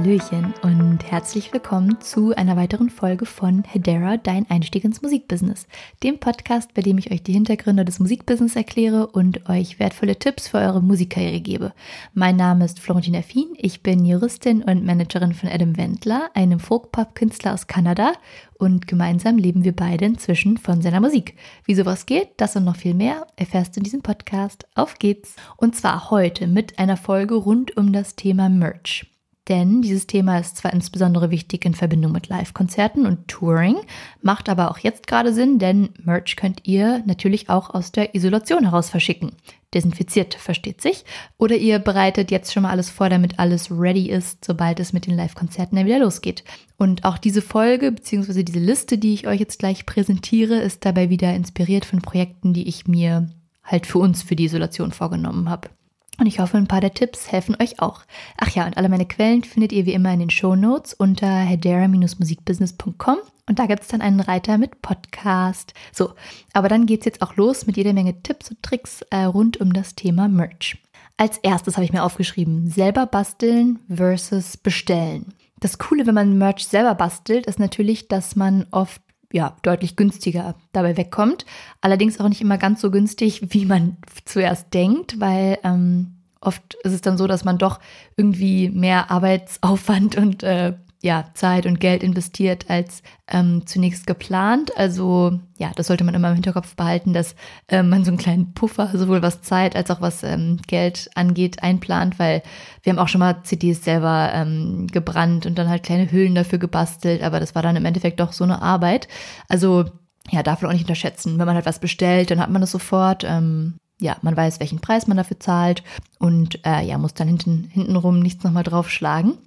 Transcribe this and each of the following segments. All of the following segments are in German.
Hallöchen und herzlich willkommen zu einer weiteren Folge von Hedera, dein Einstieg ins Musikbusiness, dem Podcast, bei dem ich euch die Hintergründe des Musikbusiness erkläre und euch wertvolle Tipps für eure Musikkarriere gebe. Mein Name ist Florentina Fien, ich bin Juristin und Managerin von Adam Wendler, einem Folk-Pop-Künstler aus Kanada und gemeinsam leben wir beide inzwischen von seiner Musik. Wie sowas geht, das und noch viel mehr erfährst du in diesem Podcast. Auf geht's! Und zwar heute mit einer Folge rund um das Thema Merch. Denn dieses Thema ist zwar insbesondere wichtig in Verbindung mit Live-Konzerten und Touring, macht aber auch jetzt gerade Sinn, denn Merch könnt ihr natürlich auch aus der Isolation heraus verschicken. Desinfiziert, versteht sich. Oder ihr bereitet jetzt schon mal alles vor, damit alles ready ist, sobald es mit den Live-Konzerten dann wieder losgeht. Und auch diese Folge bzw. diese Liste, die ich euch jetzt gleich präsentiere, ist dabei wieder inspiriert von Projekten, die ich mir halt für uns für die Isolation vorgenommen habe. Und ich hoffe, ein paar der Tipps helfen euch auch. Ach ja, und alle meine Quellen findet ihr wie immer in den Show Notes unter hedera-musikbusiness.com und da gibt es dann einen Reiter mit Podcast. So, aber dann geht es jetzt auch los mit jeder Menge Tipps und Tricks äh, rund um das Thema Merch. Als erstes habe ich mir aufgeschrieben, selber basteln versus bestellen. Das Coole, wenn man Merch selber bastelt, ist natürlich, dass man oft ja, deutlich günstiger dabei wegkommt. Allerdings auch nicht immer ganz so günstig, wie man zuerst denkt, weil ähm, oft ist es dann so, dass man doch irgendwie mehr Arbeitsaufwand und äh, ja, Zeit und Geld investiert als ähm, zunächst geplant. Also ja, das sollte man immer im Hinterkopf behalten, dass äh, man so einen kleinen Puffer, sowohl was Zeit als auch was ähm, Geld angeht, einplant, weil wir haben auch schon mal CDs selber ähm, gebrannt und dann halt kleine Hüllen dafür gebastelt, aber das war dann im Endeffekt doch so eine Arbeit. Also ja, darf man auch nicht unterschätzen. Wenn man halt was bestellt, dann hat man das sofort. Ähm, ja, man weiß, welchen Preis man dafür zahlt und äh, ja, muss dann hinten, hintenrum nichts nochmal draufschlagen.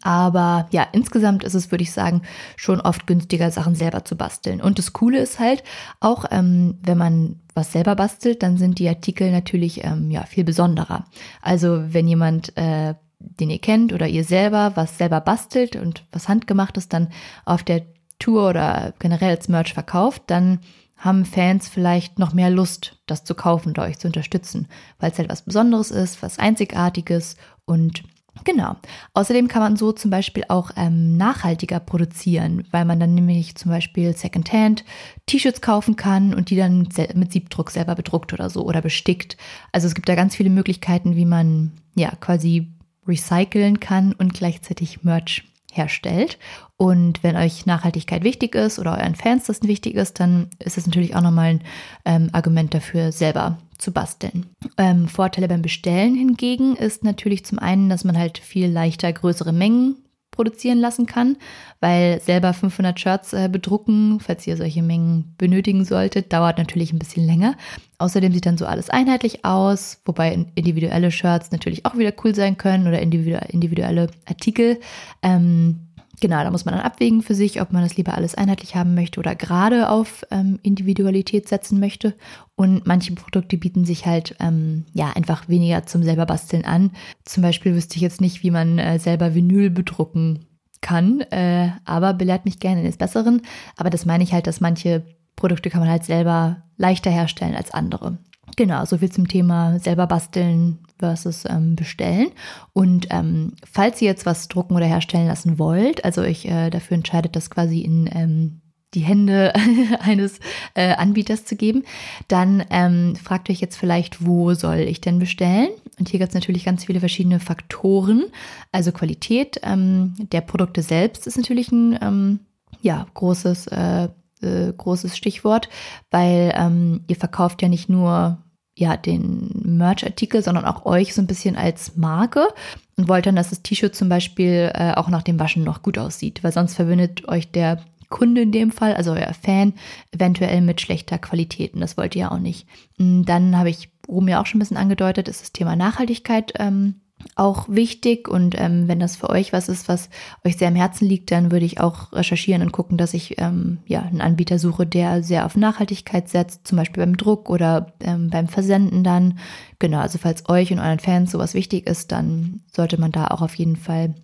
Aber ja, insgesamt ist es, würde ich sagen, schon oft günstiger, Sachen selber zu basteln. Und das Coole ist halt, auch ähm, wenn man was selber bastelt, dann sind die Artikel natürlich ähm, ja, viel besonderer. Also wenn jemand, äh, den ihr kennt oder ihr selber was selber bastelt und was handgemacht ist, dann auf der Tour oder generell als Merch verkauft, dann haben Fans vielleicht noch mehr Lust, das zu kaufen oder euch zu unterstützen, weil es halt was Besonderes ist, was Einzigartiges und Genau. Außerdem kann man so zum Beispiel auch ähm, nachhaltiger produzieren, weil man dann nämlich zum Beispiel Secondhand T-Shirts kaufen kann und die dann mit Siebdruck selber bedruckt oder so oder bestickt. Also es gibt da ganz viele Möglichkeiten, wie man ja quasi recyceln kann und gleichzeitig Merch herstellt. Und wenn euch Nachhaltigkeit wichtig ist oder euren Fans das wichtig ist, dann ist es natürlich auch nochmal ein ähm, Argument dafür, selber zu basteln. Ähm, Vorteile beim Bestellen hingegen ist natürlich zum einen, dass man halt viel leichter größere Mengen produzieren lassen kann, weil selber 500 Shirts äh, bedrucken, falls ihr solche Mengen benötigen solltet, dauert natürlich ein bisschen länger. Außerdem sieht dann so alles einheitlich aus, wobei individuelle Shirts natürlich auch wieder cool sein können oder individuelle Artikel. Ähm, Genau, da muss man dann abwägen für sich, ob man das lieber alles einheitlich haben möchte oder gerade auf ähm, Individualität setzen möchte. Und manche Produkte bieten sich halt ähm, ja einfach weniger zum selber basteln an. Zum Beispiel wüsste ich jetzt nicht, wie man äh, selber Vinyl bedrucken kann, äh, aber belehrt mich gerne des Besseren. Aber das meine ich halt, dass manche Produkte kann man halt selber leichter herstellen als andere. Genau, so viel zum Thema selber basteln versus ähm, bestellen. Und ähm, falls ihr jetzt was drucken oder herstellen lassen wollt, also euch äh, dafür entscheidet, das quasi in ähm, die Hände eines äh, Anbieters zu geben, dann ähm, fragt euch jetzt vielleicht, wo soll ich denn bestellen? Und hier gibt es natürlich ganz viele verschiedene Faktoren. Also Qualität ähm, der Produkte selbst ist natürlich ein ähm, ja, großes äh, äh, großes Stichwort, weil ähm, ihr verkauft ja nicht nur ja den Merch-Artikel, sondern auch euch so ein bisschen als Marke und wollt dann, dass das T-Shirt zum Beispiel äh, auch nach dem Waschen noch gut aussieht, weil sonst verwendet euch der Kunde in dem Fall, also euer Fan, eventuell mit schlechter Qualität und das wollt ihr ja auch nicht. Dann habe ich oben ja auch schon ein bisschen angedeutet, ist das Thema Nachhaltigkeit ähm, auch wichtig und ähm, wenn das für euch was ist, was euch sehr am Herzen liegt, dann würde ich auch recherchieren und gucken, dass ich ähm, ja einen Anbieter suche, der sehr auf Nachhaltigkeit setzt, zum Beispiel beim Druck oder ähm, beim Versenden dann. Genau, also falls euch und euren Fans sowas wichtig ist, dann sollte man da auch auf jeden Fall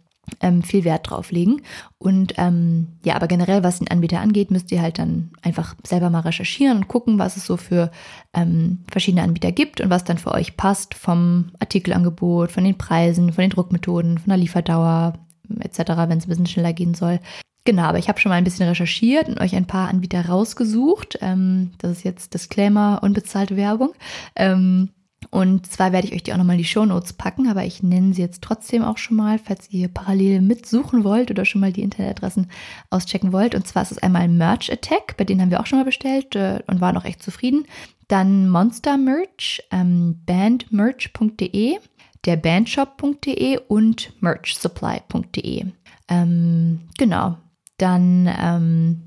ähm, viel Wert drauf legen. Und ähm, ja, aber generell, was den Anbieter angeht, müsst ihr halt dann einfach selber mal recherchieren und gucken, was es so für ähm, verschiedene Anbieter gibt und was dann für euch passt vom Artikelangebot, von den Preisen, von den Druckmethoden, von der Lieferdauer, etc., wenn es ein bisschen schneller gehen soll. Genau, aber ich habe schon mal ein bisschen recherchiert und euch ein paar Anbieter rausgesucht. Ähm, das ist jetzt Disclaimer, unbezahlte Werbung. Und zwar werde ich euch die auch nochmal in die Show Notes packen, aber ich nenne sie jetzt trotzdem auch schon mal, falls ihr parallel mitsuchen wollt oder schon mal die Internetadressen auschecken wollt. Und zwar ist es einmal Merch Attack, bei denen haben wir auch schon mal bestellt äh, und waren auch echt zufrieden. Dann Monster Merch, ähm, bandmerch.de, der bandshop.de und merchsupply.de. Ähm, genau, dann ähm,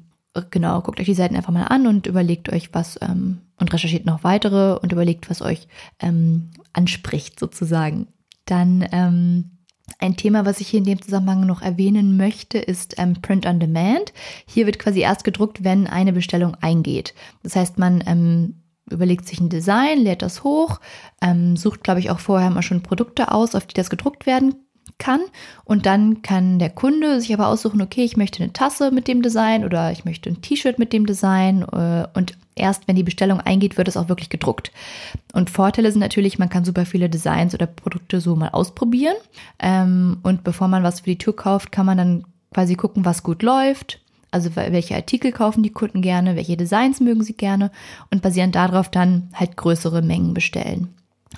genau, guckt euch die Seiten einfach mal an und überlegt euch, was ähm, und recherchiert noch weitere und überlegt, was euch ähm, anspricht sozusagen. Dann ähm, ein Thema, was ich hier in dem Zusammenhang noch erwähnen möchte, ist ähm, Print on Demand. Hier wird quasi erst gedruckt, wenn eine Bestellung eingeht. Das heißt, man ähm, überlegt sich ein Design, lädt das hoch, ähm, sucht, glaube ich, auch vorher mal schon Produkte aus, auf die das gedruckt werden kann. Und dann kann der Kunde sich aber aussuchen, okay, ich möchte eine Tasse mit dem Design oder ich möchte ein T-Shirt mit dem Design. Äh, und erst wenn die Bestellung eingeht, wird es auch wirklich gedruckt. Und Vorteile sind natürlich, man kann super viele Designs oder Produkte so mal ausprobieren. Ähm, und bevor man was für die Tür kauft, kann man dann quasi gucken, was gut läuft. Also welche Artikel kaufen die Kunden gerne, welche Designs mögen sie gerne und basierend darauf dann halt größere Mengen bestellen.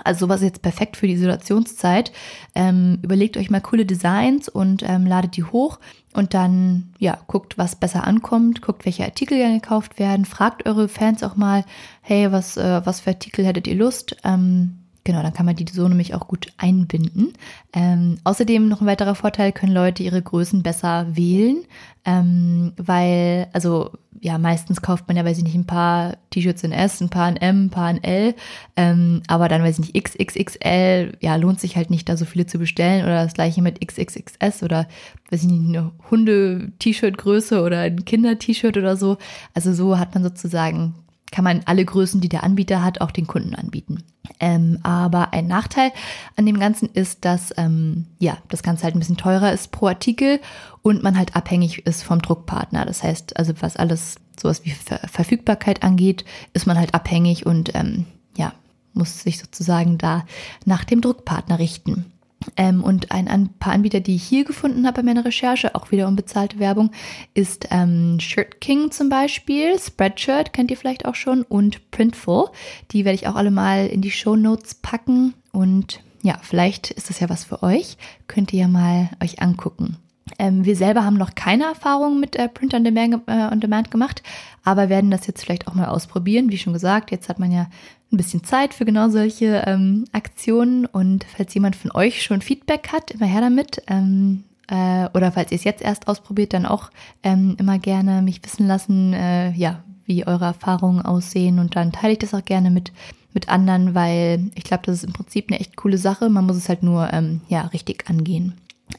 Also sowas ist jetzt perfekt für die Isolationszeit. Ähm, überlegt euch mal coole Designs und ähm, ladet die hoch und dann ja guckt, was besser ankommt, guckt, welche Artikel gerne gekauft werden, fragt eure Fans auch mal, hey, was äh, was für Artikel hättet ihr Lust? Ähm, Genau, dann kann man die so nämlich auch gut einbinden. Ähm, außerdem noch ein weiterer Vorteil, können Leute ihre Größen besser wählen, ähm, weil, also ja, meistens kauft man ja, weiß ich nicht, ein paar T-Shirts in S, ein paar in M, ein paar in L, ähm, aber dann, weiß ich nicht, XXXL, ja, lohnt sich halt nicht, da so viele zu bestellen oder das gleiche mit XXXS oder, weiß ich nicht, eine Hunde-T-Shirt-Größe oder ein Kinder-T-Shirt oder so. Also so hat man sozusagen kann man alle Größen, die der Anbieter hat, auch den Kunden anbieten. Ähm, aber ein Nachteil an dem Ganzen ist, dass ähm, ja das Ganze halt ein bisschen teurer ist pro Artikel und man halt abhängig ist vom Druckpartner. Das heißt, also was alles sowas wie Ver Verfügbarkeit angeht, ist man halt abhängig und ähm, ja muss sich sozusagen da nach dem Druckpartner richten. Ähm, und ein, ein, paar Anbieter, die ich hier gefunden habe bei meiner Recherche, auch wieder unbezahlte Werbung, ist ähm, Shirt King zum Beispiel, Spreadshirt kennt ihr vielleicht auch schon und Printful. Die werde ich auch alle mal in die Show Notes packen und ja, vielleicht ist das ja was für euch. Könnt ihr ja mal euch angucken. Ähm, wir selber haben noch keine Erfahrung mit äh, Print on Demand, äh, on Demand gemacht, aber werden das jetzt vielleicht auch mal ausprobieren. Wie schon gesagt, jetzt hat man ja ein bisschen Zeit für genau solche ähm, Aktionen und falls jemand von euch schon Feedback hat, immer her damit. Ähm, äh, oder falls ihr es jetzt erst ausprobiert, dann auch ähm, immer gerne mich wissen lassen, äh, ja, wie eure Erfahrungen aussehen und dann teile ich das auch gerne mit mit anderen, weil ich glaube, das ist im Prinzip eine echt coole Sache. Man muss es halt nur ähm, ja richtig angehen.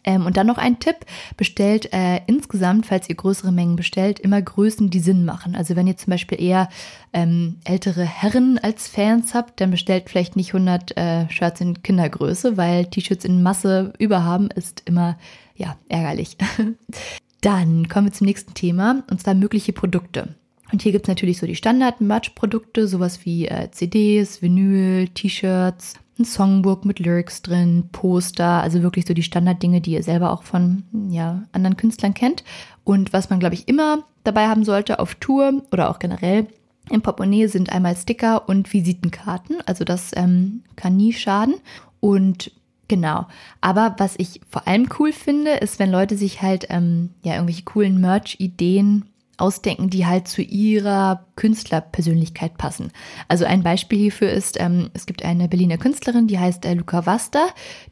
Ähm, und dann noch ein Tipp, bestellt äh, insgesamt, falls ihr größere Mengen bestellt, immer Größen, die Sinn machen. Also wenn ihr zum Beispiel eher ähm, ältere Herren als Fans habt, dann bestellt vielleicht nicht 100 äh, Shirts in Kindergröße, weil T-Shirts in Masse überhaben ist immer, ja, ärgerlich. dann kommen wir zum nächsten Thema, und zwar mögliche Produkte. Und hier gibt es natürlich so die Standard-Merch-Produkte, sowas wie äh, CDs, Vinyl, T-Shirts, ein Songbook mit Lyrics drin, Poster, also wirklich so die Standarddinge, die ihr selber auch von ja, anderen Künstlern kennt. Und was man, glaube ich, immer dabei haben sollte auf Tour oder auch generell im Portemonnaie sind einmal Sticker und Visitenkarten. Also das ähm, kann nie schaden. Und genau. Aber was ich vor allem cool finde, ist, wenn Leute sich halt ähm, ja irgendwelche coolen Merch-Ideen ausdenken, die halt zu ihrer Künstlerpersönlichkeit passen. Also ein Beispiel hierfür ist, ähm, es gibt eine Berliner Künstlerin, die heißt äh, Luca Vasta,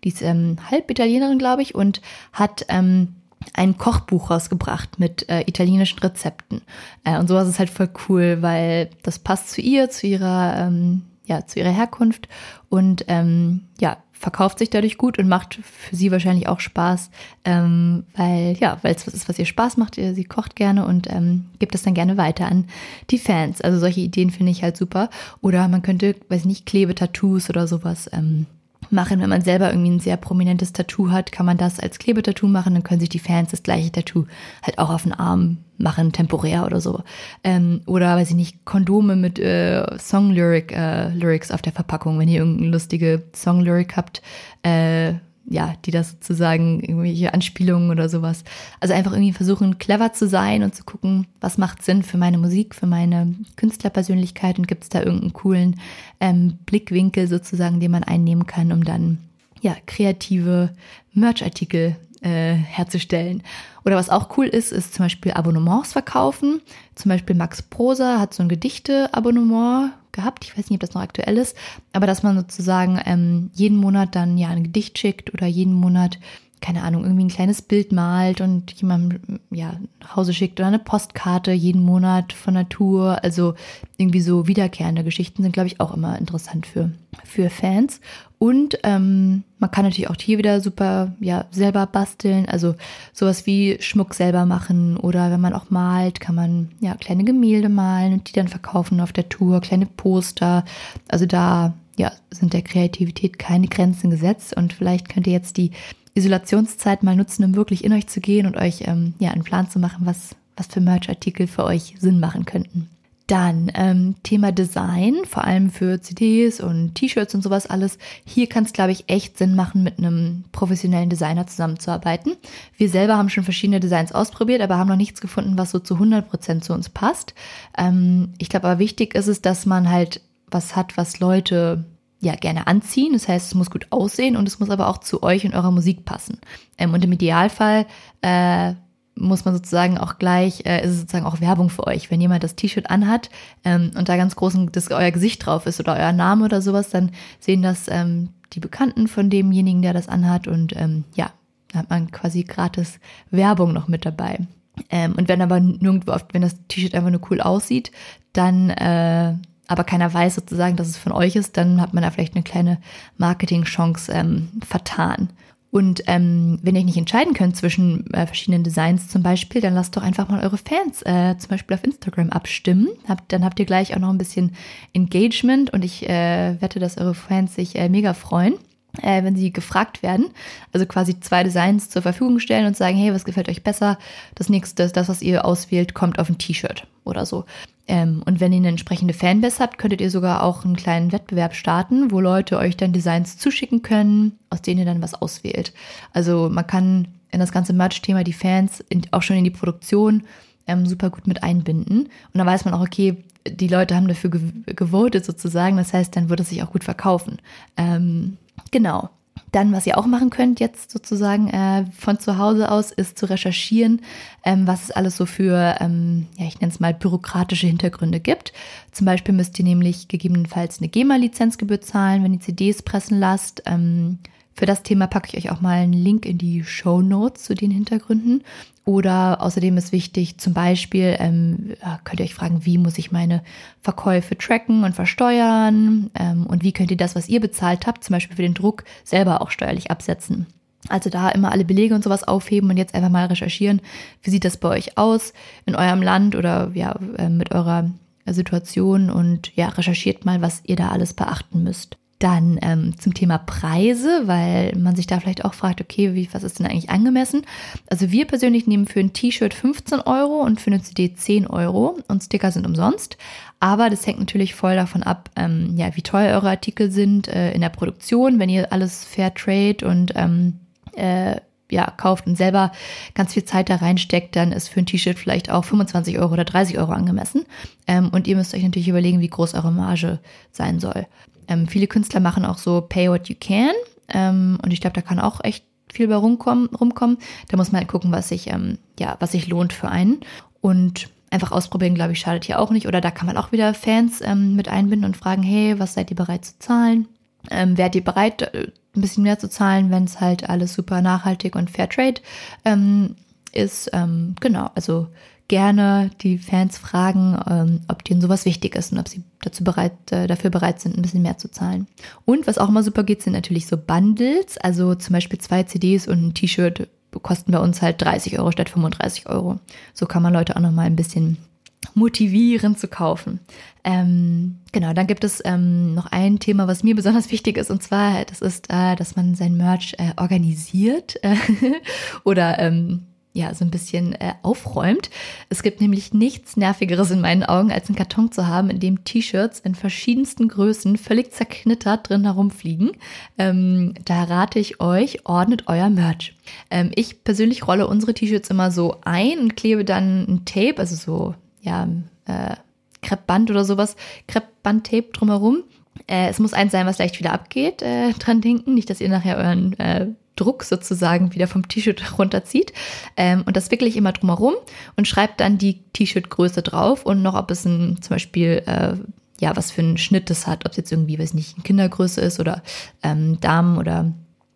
die ist ähm, halb Italienerin, glaube ich, und hat ähm, ein Kochbuch rausgebracht mit äh, italienischen Rezepten. Äh, und sowas ist halt voll cool, weil das passt zu ihr, zu ihrer, ähm, ja, zu ihrer Herkunft und ähm, ja, verkauft sich dadurch gut und macht für sie wahrscheinlich auch Spaß, ähm, weil ja, weil es was ist, was ihr Spaß macht. Sie kocht gerne und ähm, gibt es dann gerne weiter an die Fans. Also solche Ideen finde ich halt super. Oder man könnte, weiß ich nicht, Klebetattoos oder sowas ähm, machen. Wenn man selber irgendwie ein sehr prominentes Tattoo hat, kann man das als Klebetattoo machen. Dann können sich die Fans das gleiche Tattoo halt auch auf den Arm machen, temporär oder so. Ähm, oder, weiß ich nicht, Kondome mit äh, Song-Lyric, äh, auf der Verpackung. Wenn ihr irgendeine lustige Song-Lyric habt, äh, ja, die das sozusagen irgendwelche Anspielungen oder sowas. Also einfach irgendwie versuchen, clever zu sein und zu gucken, was macht Sinn für meine Musik, für meine Künstlerpersönlichkeit und gibt es da irgendeinen coolen ähm, Blickwinkel sozusagen, den man einnehmen kann, um dann ja kreative Merchartikel äh, herzustellen. Oder was auch cool ist, ist zum Beispiel Abonnements verkaufen. Zum Beispiel Max Prosa hat so ein Gedichte-Abonnement gehabt. Ich weiß nicht, ob das noch aktuell ist, aber dass man sozusagen ähm, jeden Monat dann ja ein Gedicht schickt oder jeden Monat keine Ahnung, irgendwie ein kleines Bild malt und jemandem ja nach Hause schickt oder eine Postkarte jeden Monat von Natur. Also irgendwie so wiederkehrende Geschichten sind, glaube ich, auch immer interessant für, für Fans. Und ähm, man kann natürlich auch hier wieder super ja selber basteln, also sowas wie Schmuck selber machen oder wenn man auch malt, kann man ja kleine Gemälde malen und die dann verkaufen auf der Tour, kleine Poster. Also da ja sind der Kreativität keine Grenzen gesetzt und vielleicht könnt ihr jetzt die Isolationszeit mal nutzen, um wirklich in euch zu gehen und euch ähm, ja einen Plan zu machen, was was für Merchartikel für euch Sinn machen könnten. Dann ähm, Thema Design, vor allem für CDs und T-Shirts und sowas alles. Hier kann es, glaube ich, echt Sinn machen, mit einem professionellen Designer zusammenzuarbeiten. Wir selber haben schon verschiedene Designs ausprobiert, aber haben noch nichts gefunden, was so zu 100 Prozent zu uns passt. Ähm, ich glaube aber wichtig ist es, dass man halt was hat, was Leute ja gerne anziehen. Das heißt, es muss gut aussehen und es muss aber auch zu euch und eurer Musik passen. Ähm, und im Idealfall äh, muss man sozusagen auch gleich, äh, ist es sozusagen auch Werbung für euch. Wenn jemand das T-Shirt anhat ähm, und da ganz groß das euer Gesicht drauf ist oder euer Name oder sowas, dann sehen das ähm, die Bekannten von demjenigen, der das anhat und ähm, ja, da hat man quasi gratis Werbung noch mit dabei. Ähm, und wenn aber nirgendwo oft, wenn das T-Shirt einfach nur cool aussieht, dann äh, aber keiner weiß sozusagen, dass es von euch ist, dann hat man da vielleicht eine kleine Marketing-Chance ähm, vertan. Und ähm, wenn ihr euch nicht entscheiden könnt zwischen äh, verschiedenen Designs zum Beispiel, dann lasst doch einfach mal eure Fans äh, zum Beispiel auf Instagram abstimmen. Habt, dann habt ihr gleich auch noch ein bisschen Engagement und ich äh, wette, dass eure Fans sich äh, mega freuen äh, wenn sie gefragt werden, also quasi zwei Designs zur Verfügung stellen und sagen, hey, was gefällt euch besser? Das nächste, das, was ihr auswählt, kommt auf ein T-Shirt oder so. Ähm, und wenn ihr eine entsprechende Fanbase habt, könntet ihr sogar auch einen kleinen Wettbewerb starten, wo Leute euch dann Designs zuschicken können, aus denen ihr dann was auswählt. Also man kann in das ganze Merch-Thema die Fans in, auch schon in die Produktion ähm, super gut mit einbinden. Und dann weiß man auch, okay, die Leute haben dafür gewotet sozusagen. Das heißt, dann wird es sich auch gut verkaufen. Ähm, Genau. Dann, was ihr auch machen könnt jetzt sozusagen äh, von zu Hause aus, ist zu recherchieren, ähm, was es alles so für, ähm, ja, ich nenne es mal bürokratische Hintergründe gibt. Zum Beispiel müsst ihr nämlich gegebenenfalls eine GEMA-Lizenzgebühr zahlen, wenn ihr CDs pressen lasst. Ähm, für das Thema packe ich euch auch mal einen Link in die Show Notes zu den Hintergründen. Oder außerdem ist wichtig, zum Beispiel ähm, könnt ihr euch fragen, wie muss ich meine Verkäufe tracken und versteuern ähm, und wie könnt ihr das, was ihr bezahlt habt, zum Beispiel für den Druck, selber auch steuerlich absetzen. Also da immer alle Belege und sowas aufheben und jetzt einfach mal recherchieren, wie sieht das bei euch aus in eurem Land oder ja äh, mit eurer Situation und ja recherchiert mal, was ihr da alles beachten müsst. Dann ähm, zum Thema Preise, weil man sich da vielleicht auch fragt, okay, wie, was ist denn eigentlich angemessen? Also wir persönlich nehmen für ein T-Shirt 15 Euro und für eine CD 10 Euro und Sticker sind umsonst. Aber das hängt natürlich voll davon ab, ähm, ja, wie teuer eure Artikel sind äh, in der Produktion. Wenn ihr alles Fair Trade und ähm, äh, ja, kauft und selber ganz viel Zeit da reinsteckt, dann ist für ein T-Shirt vielleicht auch 25 Euro oder 30 Euro angemessen. Ähm, und ihr müsst euch natürlich überlegen, wie groß eure Marge sein soll. Ähm, viele Künstler machen auch so Pay What You Can. Ähm, und ich glaube, da kann auch echt viel bei rumkommen, rumkommen. Da muss man halt gucken, was sich, ähm, ja, was sich lohnt für einen. Und einfach ausprobieren, glaube ich, schadet hier auch nicht. Oder da kann man auch wieder Fans ähm, mit einbinden und fragen, hey, was seid ihr bereit zu zahlen? Ähm, wärt ihr bereit, äh, ein bisschen mehr zu zahlen, wenn es halt alles super nachhaltig und Fair Trade ähm, ist? Ähm, genau, also gerne die Fans fragen, ähm, ob denen sowas wichtig ist und ob sie dazu bereit, äh, dafür bereit sind, ein bisschen mehr zu zahlen. Und was auch immer super geht, sind natürlich so Bundles. Also zum Beispiel zwei CDs und ein T-Shirt kosten bei uns halt 30 Euro statt 35 Euro. So kann man Leute auch nochmal ein bisschen motivieren zu kaufen. Ähm, genau, dann gibt es ähm, noch ein Thema, was mir besonders wichtig ist, und zwar, das ist, äh, dass man sein Merch äh, organisiert äh, oder ähm, ja, so ein bisschen äh, aufräumt. Es gibt nämlich nichts Nervigeres in meinen Augen, als einen Karton zu haben, in dem T-Shirts in verschiedensten Größen völlig zerknittert drin herumfliegen. Ähm, da rate ich euch, ordnet euer Merch. Ähm, ich persönlich rolle unsere T-Shirts immer so ein und klebe dann ein Tape, also so, ja, äh, Kreppband oder sowas, Kreppband-Tape drumherum. Äh, es muss eins sein, was leicht wieder abgeht, äh, dran denken. Nicht, dass ihr nachher euren äh, Druck sozusagen wieder vom T-Shirt runterzieht. Ähm, und das wickle ich immer drumherum und schreibe dann die T-Shirt-Größe drauf und noch, ob es ein, zum Beispiel, äh, ja, was für einen Schnitt es hat, ob es jetzt irgendwie, weiß nicht, Kindergröße ist oder ähm, Damen- oder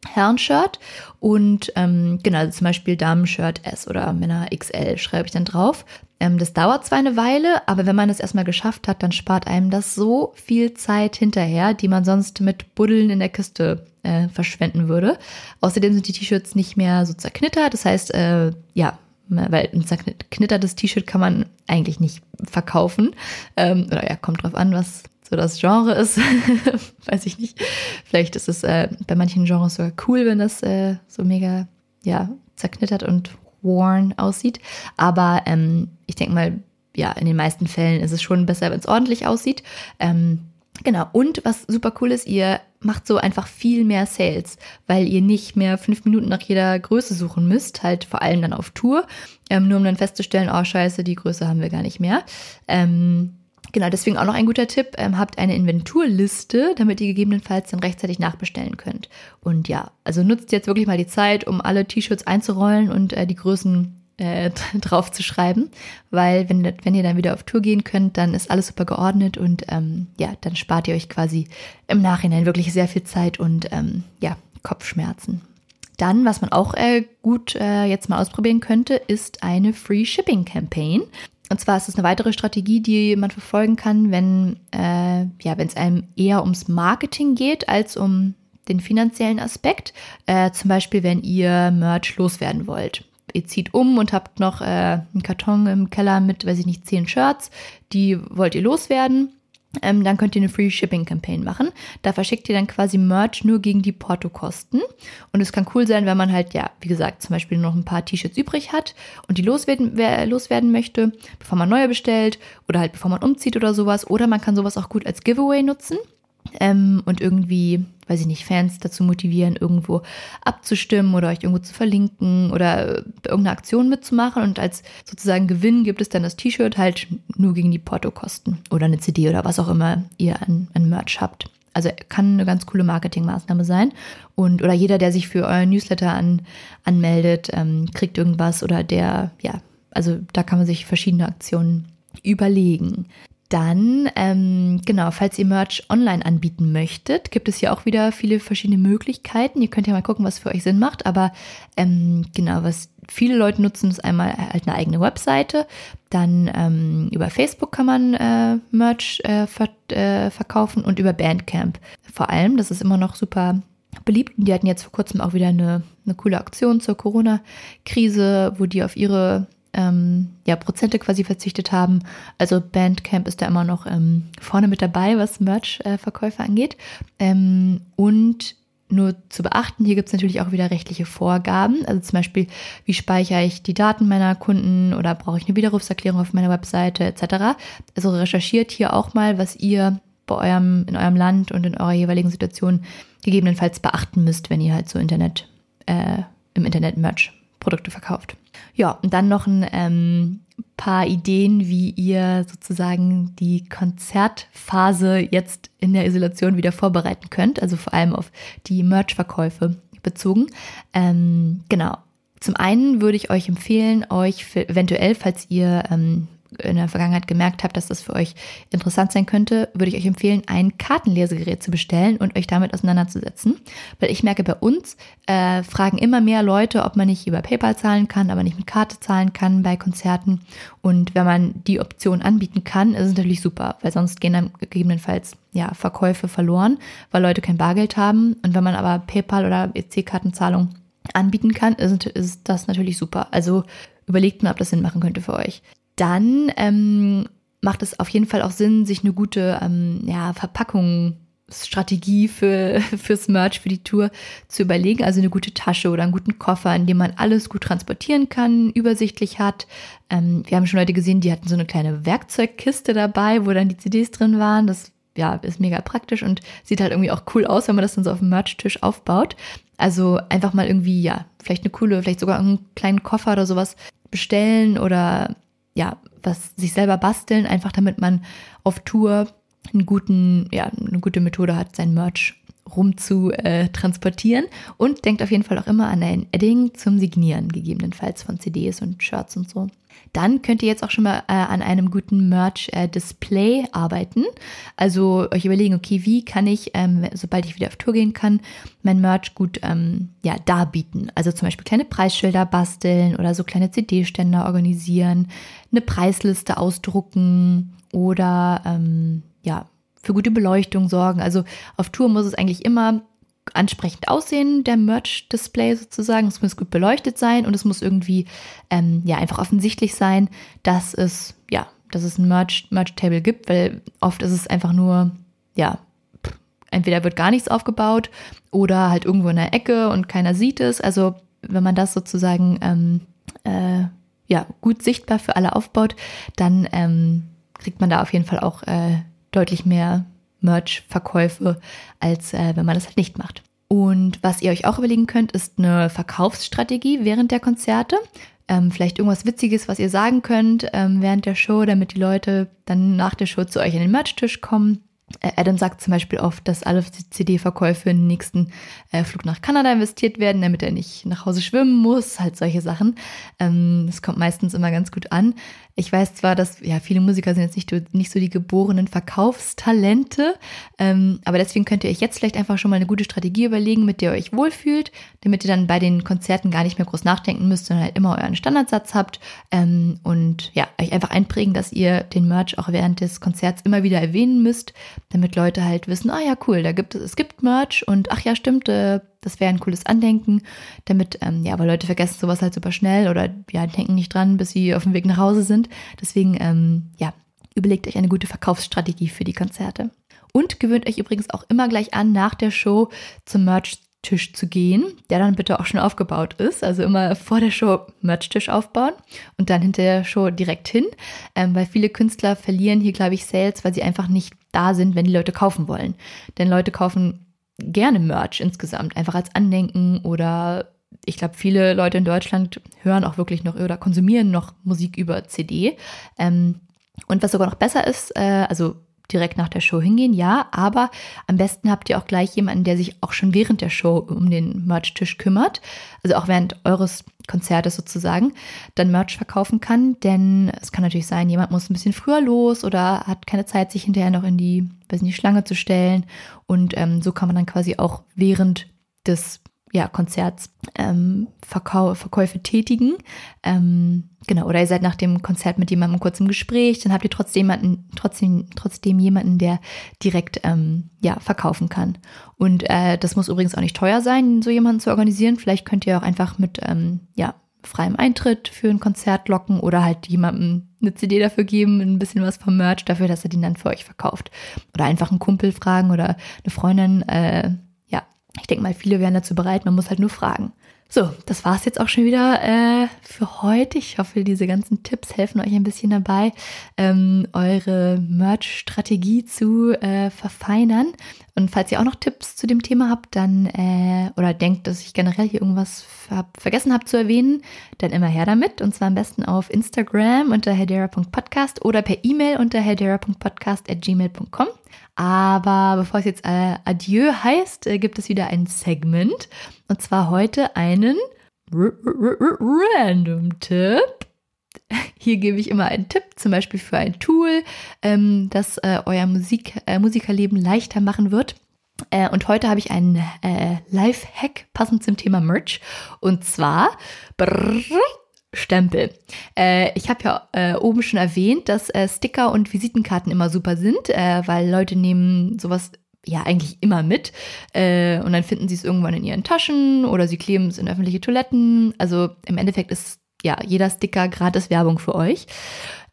Herrenshirt. Und ähm, genau, also zum Beispiel Damenshirt S oder Männer XL schreibe ich dann drauf. Ähm, das dauert zwar eine Weile, aber wenn man es erstmal geschafft hat, dann spart einem das so viel Zeit hinterher, die man sonst mit Buddeln in der Kiste äh, verschwenden würde. Außerdem sind die T-Shirts nicht mehr so zerknittert. Das heißt, äh, ja, weil ein zerknittertes T-Shirt kann man eigentlich nicht verkaufen. Ähm, oder ja, kommt drauf an, was so das Genre ist. Weiß ich nicht. Vielleicht ist es äh, bei manchen Genres sogar cool, wenn das äh, so mega, ja, zerknittert und worn aussieht. Aber ähm, ich denke mal, ja, in den meisten Fällen ist es schon besser, wenn es ordentlich aussieht. Ähm, genau. Und was super cool ist, ihr macht so einfach viel mehr Sales, weil ihr nicht mehr fünf Minuten nach jeder Größe suchen müsst, halt vor allem dann auf Tour, ähm, nur um dann festzustellen, oh scheiße, die Größe haben wir gar nicht mehr. Ähm, Genau, deswegen auch noch ein guter Tipp. Ähm, habt eine Inventurliste, damit ihr gegebenenfalls dann rechtzeitig nachbestellen könnt. Und ja, also nutzt jetzt wirklich mal die Zeit, um alle T-Shirts einzurollen und äh, die Größen äh, drauf zu schreiben, weil wenn, wenn ihr dann wieder auf Tour gehen könnt, dann ist alles super geordnet und ähm, ja, dann spart ihr euch quasi im Nachhinein wirklich sehr viel Zeit und ähm, ja, Kopfschmerzen. Dann, was man auch äh, gut äh, jetzt mal ausprobieren könnte, ist eine Free Shipping Campaign. Und zwar ist es eine weitere Strategie, die man verfolgen kann, wenn äh, ja, wenn es einem eher ums Marketing geht als um den finanziellen Aspekt. Äh, zum Beispiel, wenn ihr Merch loswerden wollt ihr zieht um und habt noch äh, einen Karton im Keller mit, weiß ich nicht, zehn Shirts, die wollt ihr loswerden. Ähm, dann könnt ihr eine Free Shipping Campaign machen. Da verschickt ihr dann quasi Merch nur gegen die Portokosten. Und es kann cool sein, wenn man halt, ja, wie gesagt, zum Beispiel noch ein paar T-Shirts übrig hat und die loswerden, loswerden möchte, bevor man neue bestellt oder halt bevor man umzieht oder sowas. Oder man kann sowas auch gut als Giveaway nutzen ähm, und irgendwie, weiß ich nicht, Fans dazu motivieren, irgendwo abzustimmen oder euch irgendwo zu verlinken oder bei irgendeiner Aktion mitzumachen. Und als sozusagen Gewinn gibt es dann das T-Shirt halt nur gegen die Portokosten oder eine CD oder was auch immer ihr an, an Merch habt. Also kann eine ganz coole Marketingmaßnahme sein. Und oder jeder, der sich für euer Newsletter an, anmeldet, ähm, kriegt irgendwas oder der, ja, also da kann man sich verschiedene Aktionen überlegen. Dann, ähm, genau, falls ihr Merch online anbieten möchtet, gibt es ja auch wieder viele verschiedene Möglichkeiten. Ihr könnt ja mal gucken, was für euch Sinn macht. Aber ähm, genau, was viele Leute nutzen, ist einmal halt eine eigene Webseite. Dann ähm, über Facebook kann man äh, Merch äh, ver äh, verkaufen und über Bandcamp vor allem. Das ist immer noch super beliebt. Und die hatten jetzt vor kurzem auch wieder eine, eine coole Aktion zur Corona-Krise, wo die auf ihre ähm, ja, Prozente quasi verzichtet haben. Also Bandcamp ist da immer noch ähm, vorne mit dabei, was Merch-Verkäufe angeht. Ähm, und nur zu beachten, hier gibt es natürlich auch wieder rechtliche Vorgaben. Also zum Beispiel, wie speichere ich die Daten meiner Kunden oder brauche ich eine Widerrufserklärung auf meiner Webseite etc. Also recherchiert hier auch mal, was ihr bei eurem, in eurem Land und in eurer jeweiligen Situation gegebenenfalls beachten müsst, wenn ihr halt so Internet, äh, im Internet Merch Produkte verkauft. Ja, und dann noch ein ähm, paar Ideen, wie ihr sozusagen die Konzertphase jetzt in der Isolation wieder vorbereiten könnt, also vor allem auf die Merch-Verkäufe bezogen. Ähm, genau. Zum einen würde ich euch empfehlen, euch eventuell, falls ihr ähm, in der Vergangenheit gemerkt habt, dass das für euch interessant sein könnte, würde ich euch empfehlen, ein Kartenlesegerät zu bestellen und euch damit auseinanderzusetzen. Weil ich merke, bei uns äh, fragen immer mehr Leute, ob man nicht über PayPal zahlen kann, aber nicht mit Karte zahlen kann bei Konzerten. Und wenn man die Option anbieten kann, ist es natürlich super, weil sonst gehen dann gegebenenfalls ja, Verkäufe verloren, weil Leute kein Bargeld haben. Und wenn man aber PayPal oder EC-Kartenzahlung anbieten kann, ist, ist das natürlich super. Also überlegt mal, ob das Sinn machen könnte für euch dann ähm, macht es auf jeden Fall auch Sinn, sich eine gute ähm, ja, Verpackung Strategie für, fürs Merch, für die Tour zu überlegen. Also eine gute Tasche oder einen guten Koffer, in dem man alles gut transportieren kann, übersichtlich hat. Ähm, wir haben schon Leute gesehen, die hatten so eine kleine Werkzeugkiste dabei, wo dann die CDs drin waren. Das ja, ist mega praktisch und sieht halt irgendwie auch cool aus, wenn man das dann so auf dem Merch-Tisch aufbaut. Also einfach mal irgendwie, ja, vielleicht eine coole, vielleicht sogar einen kleinen Koffer oder sowas bestellen oder ja, was sich selber basteln, einfach damit man auf Tour einen guten, ja, eine gute Methode hat, sein Merch rum zu äh, transportieren und denkt auf jeden Fall auch immer an ein Edding zum Signieren, gegebenenfalls von CDs und Shirts und so. Dann könnt ihr jetzt auch schon mal äh, an einem guten Merch-Display äh, arbeiten. Also euch überlegen, okay, wie kann ich, ähm, sobald ich wieder auf Tour gehen kann, mein Merch gut ähm, ja, darbieten. Also zum Beispiel kleine Preisschilder basteln oder so kleine CD-Ständer organisieren, eine Preisliste ausdrucken oder ähm, ja, für gute Beleuchtung sorgen. Also auf Tour muss es eigentlich immer ansprechend aussehen, der Merch-Display sozusagen. Es muss gut beleuchtet sein und es muss irgendwie ähm, ja einfach offensichtlich sein, dass es ja, dass es ein Merch, Merch-Table gibt, weil oft ist es einfach nur ja entweder wird gar nichts aufgebaut oder halt irgendwo in der Ecke und keiner sieht es. Also wenn man das sozusagen ähm, äh, ja gut sichtbar für alle aufbaut, dann ähm, kriegt man da auf jeden Fall auch äh, deutlich mehr Merch-Verkäufe, als äh, wenn man das halt nicht macht. Und was ihr euch auch überlegen könnt, ist eine Verkaufsstrategie während der Konzerte. Ähm, vielleicht irgendwas Witziges, was ihr sagen könnt ähm, während der Show, damit die Leute dann nach der Show zu euch an den Merch-Tisch kommen. Äh, Adam sagt zum Beispiel oft, dass alle CD-Verkäufe in den nächsten äh, Flug nach Kanada investiert werden, damit er nicht nach Hause schwimmen muss, halt solche Sachen. Ähm, das kommt meistens immer ganz gut an. Ich weiß zwar, dass ja viele Musiker sind jetzt nicht, nicht so die geborenen Verkaufstalente, ähm, aber deswegen könnt ihr euch jetzt vielleicht einfach schon mal eine gute Strategie überlegen, mit der ihr euch wohlfühlt, damit ihr dann bei den Konzerten gar nicht mehr groß nachdenken müsst, sondern halt immer euren Standardsatz habt ähm, und ja, euch einfach einprägen, dass ihr den Merch auch während des Konzerts immer wieder erwähnen müsst, damit Leute halt wissen, ah ja, cool, da gibt es, es gibt Merch und ach ja, stimmt, äh, das wäre ein cooles Andenken, damit, ähm, ja, aber Leute vergessen sowas halt super schnell oder ja, denken nicht dran, bis sie auf dem Weg nach Hause sind. Deswegen, ähm, ja, überlegt euch eine gute Verkaufsstrategie für die Konzerte. Und gewöhnt euch übrigens auch immer gleich an, nach der Show zum Merch-Tisch zu gehen, der dann bitte auch schon aufgebaut ist. Also immer vor der Show Merch-Tisch aufbauen und dann hinter der Show direkt hin, ähm, weil viele Künstler verlieren hier, glaube ich, Sales, weil sie einfach nicht da sind, wenn die Leute kaufen wollen. Denn Leute kaufen gerne Merch insgesamt, einfach als Andenken oder ich glaube, viele Leute in Deutschland hören auch wirklich noch oder konsumieren noch Musik über CD. Ähm, und was sogar noch besser ist, äh, also direkt nach der Show hingehen, ja, aber am besten habt ihr auch gleich jemanden, der sich auch schon während der Show um den Merch-Tisch kümmert, also auch während eures Konzertes sozusagen, dann Merch verkaufen kann, denn es kann natürlich sein, jemand muss ein bisschen früher los oder hat keine Zeit, sich hinterher noch in die, weiß nicht, Schlange zu stellen und ähm, so kann man dann quasi auch während des ja, Konzerts ähm, Verkau Verkäufe tätigen. Ähm, genau, oder ihr seid nach dem Konzert mit jemandem kurz im Gespräch, dann habt ihr trotzdem jemanden, trotzdem, trotzdem jemanden, der direkt ähm, ja, verkaufen kann. Und äh, das muss übrigens auch nicht teuer sein, so jemanden zu organisieren. Vielleicht könnt ihr auch einfach mit ähm, ja, freiem Eintritt für ein Konzert locken oder halt jemandem eine CD dafür geben, ein bisschen was vom Merch dafür, dass er den dann für euch verkauft. Oder einfach einen Kumpel fragen oder eine Freundin, äh, ich denke mal, viele wären dazu bereit, man muss halt nur fragen. So, das war's jetzt auch schon wieder äh, für heute. Ich hoffe, diese ganzen Tipps helfen euch ein bisschen dabei, ähm, eure Merch-Strategie zu äh, verfeinern. Und falls ihr auch noch Tipps zu dem Thema habt, dann äh, oder denkt, dass ich generell hier irgendwas hab, vergessen habe zu erwähnen, dann immer her damit. Und zwar am besten auf Instagram unter hedera.podcast oder per E-Mail unter hedera.podcast.gmail.com. Aber bevor es jetzt äh, Adieu heißt, äh, gibt es wieder ein Segment. Und zwar heute einen Random-Tipp. Hier gebe ich immer einen Tipp, zum Beispiel für ein Tool, ähm, das äh, euer Musik, äh, Musikerleben leichter machen wird. Äh, und heute habe ich einen äh, Live-Hack passend zum Thema Merch. Und zwar brrr, Stempel. Äh, ich habe ja äh, oben schon erwähnt, dass äh, Sticker und Visitenkarten immer super sind, äh, weil Leute nehmen sowas ja eigentlich immer mit äh, und dann finden sie es irgendwann in ihren Taschen oder sie kleben es in öffentliche Toiletten. Also im Endeffekt ist ja jeder Sticker gratis Werbung für euch.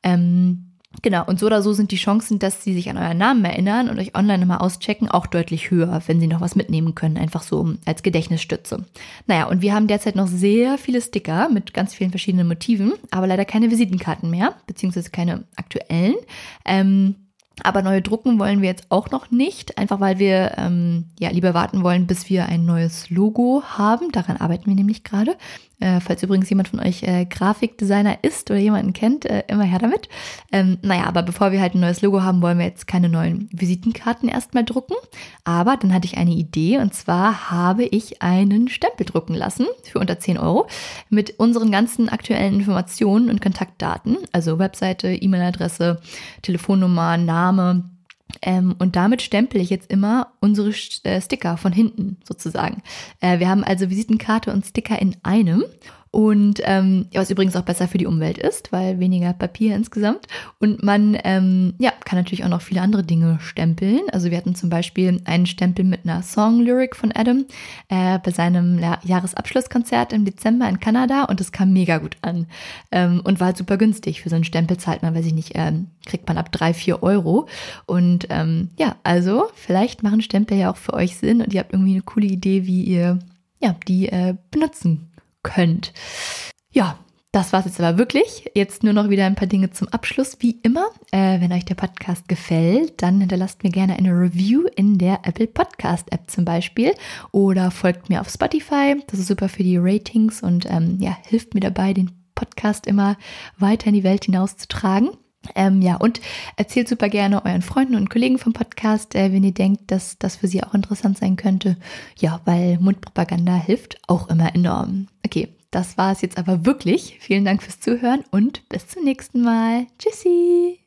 Ähm, Genau, und so oder so sind die Chancen, dass sie sich an euren Namen erinnern und euch online immer auschecken, auch deutlich höher, wenn sie noch was mitnehmen können, einfach so als Gedächtnisstütze. Naja, und wir haben derzeit noch sehr viele Sticker mit ganz vielen verschiedenen Motiven, aber leider keine Visitenkarten mehr, beziehungsweise keine aktuellen. Ähm, aber neue drucken wollen wir jetzt auch noch nicht, einfach weil wir ähm, ja lieber warten wollen, bis wir ein neues Logo haben. Daran arbeiten wir nämlich gerade. Äh, falls übrigens jemand von euch äh, Grafikdesigner ist oder jemanden kennt, äh, immer her damit. Ähm, naja, aber bevor wir halt ein neues Logo haben, wollen wir jetzt keine neuen Visitenkarten erstmal drucken. Aber dann hatte ich eine Idee und zwar habe ich einen Stempel drucken lassen für unter 10 Euro mit unseren ganzen aktuellen Informationen und Kontaktdaten, also Webseite, E-Mail-Adresse, Telefonnummer, Name, ähm, und damit stempel ich jetzt immer unsere äh, Sticker von hinten sozusagen. Äh, wir haben also Visitenkarte und Sticker in einem. Und ähm, was übrigens auch besser für die Umwelt ist, weil weniger Papier insgesamt. Und man ähm, ja, kann natürlich auch noch viele andere Dinge stempeln. Also wir hatten zum Beispiel einen Stempel mit einer Song-Lyric von Adam äh, bei seinem Jahresabschlusskonzert im Dezember in Kanada und das kam mega gut an ähm, und war halt super günstig. Für so einen Stempel zahlt man, weiß ich nicht, ähm, kriegt man ab drei, vier Euro. Und ähm, ja, also vielleicht machen Stempel ja auch für euch Sinn und ihr habt irgendwie eine coole Idee, wie ihr ja, die äh, benutzen könnt. Ja, das war es jetzt aber wirklich. Jetzt nur noch wieder ein paar Dinge zum Abschluss. Wie immer, äh, wenn euch der Podcast gefällt, dann hinterlasst mir gerne eine Review in der Apple Podcast App zum Beispiel oder folgt mir auf Spotify. Das ist super für die Ratings und ähm, ja, hilft mir dabei, den Podcast immer weiter in die Welt hinauszutragen. Ähm, ja, und erzählt super gerne euren Freunden und Kollegen vom Podcast, äh, wenn ihr denkt, dass das für sie auch interessant sein könnte. Ja, weil Mundpropaganda hilft auch immer enorm. Okay, das war es jetzt aber wirklich. Vielen Dank fürs Zuhören und bis zum nächsten Mal. Tschüssi!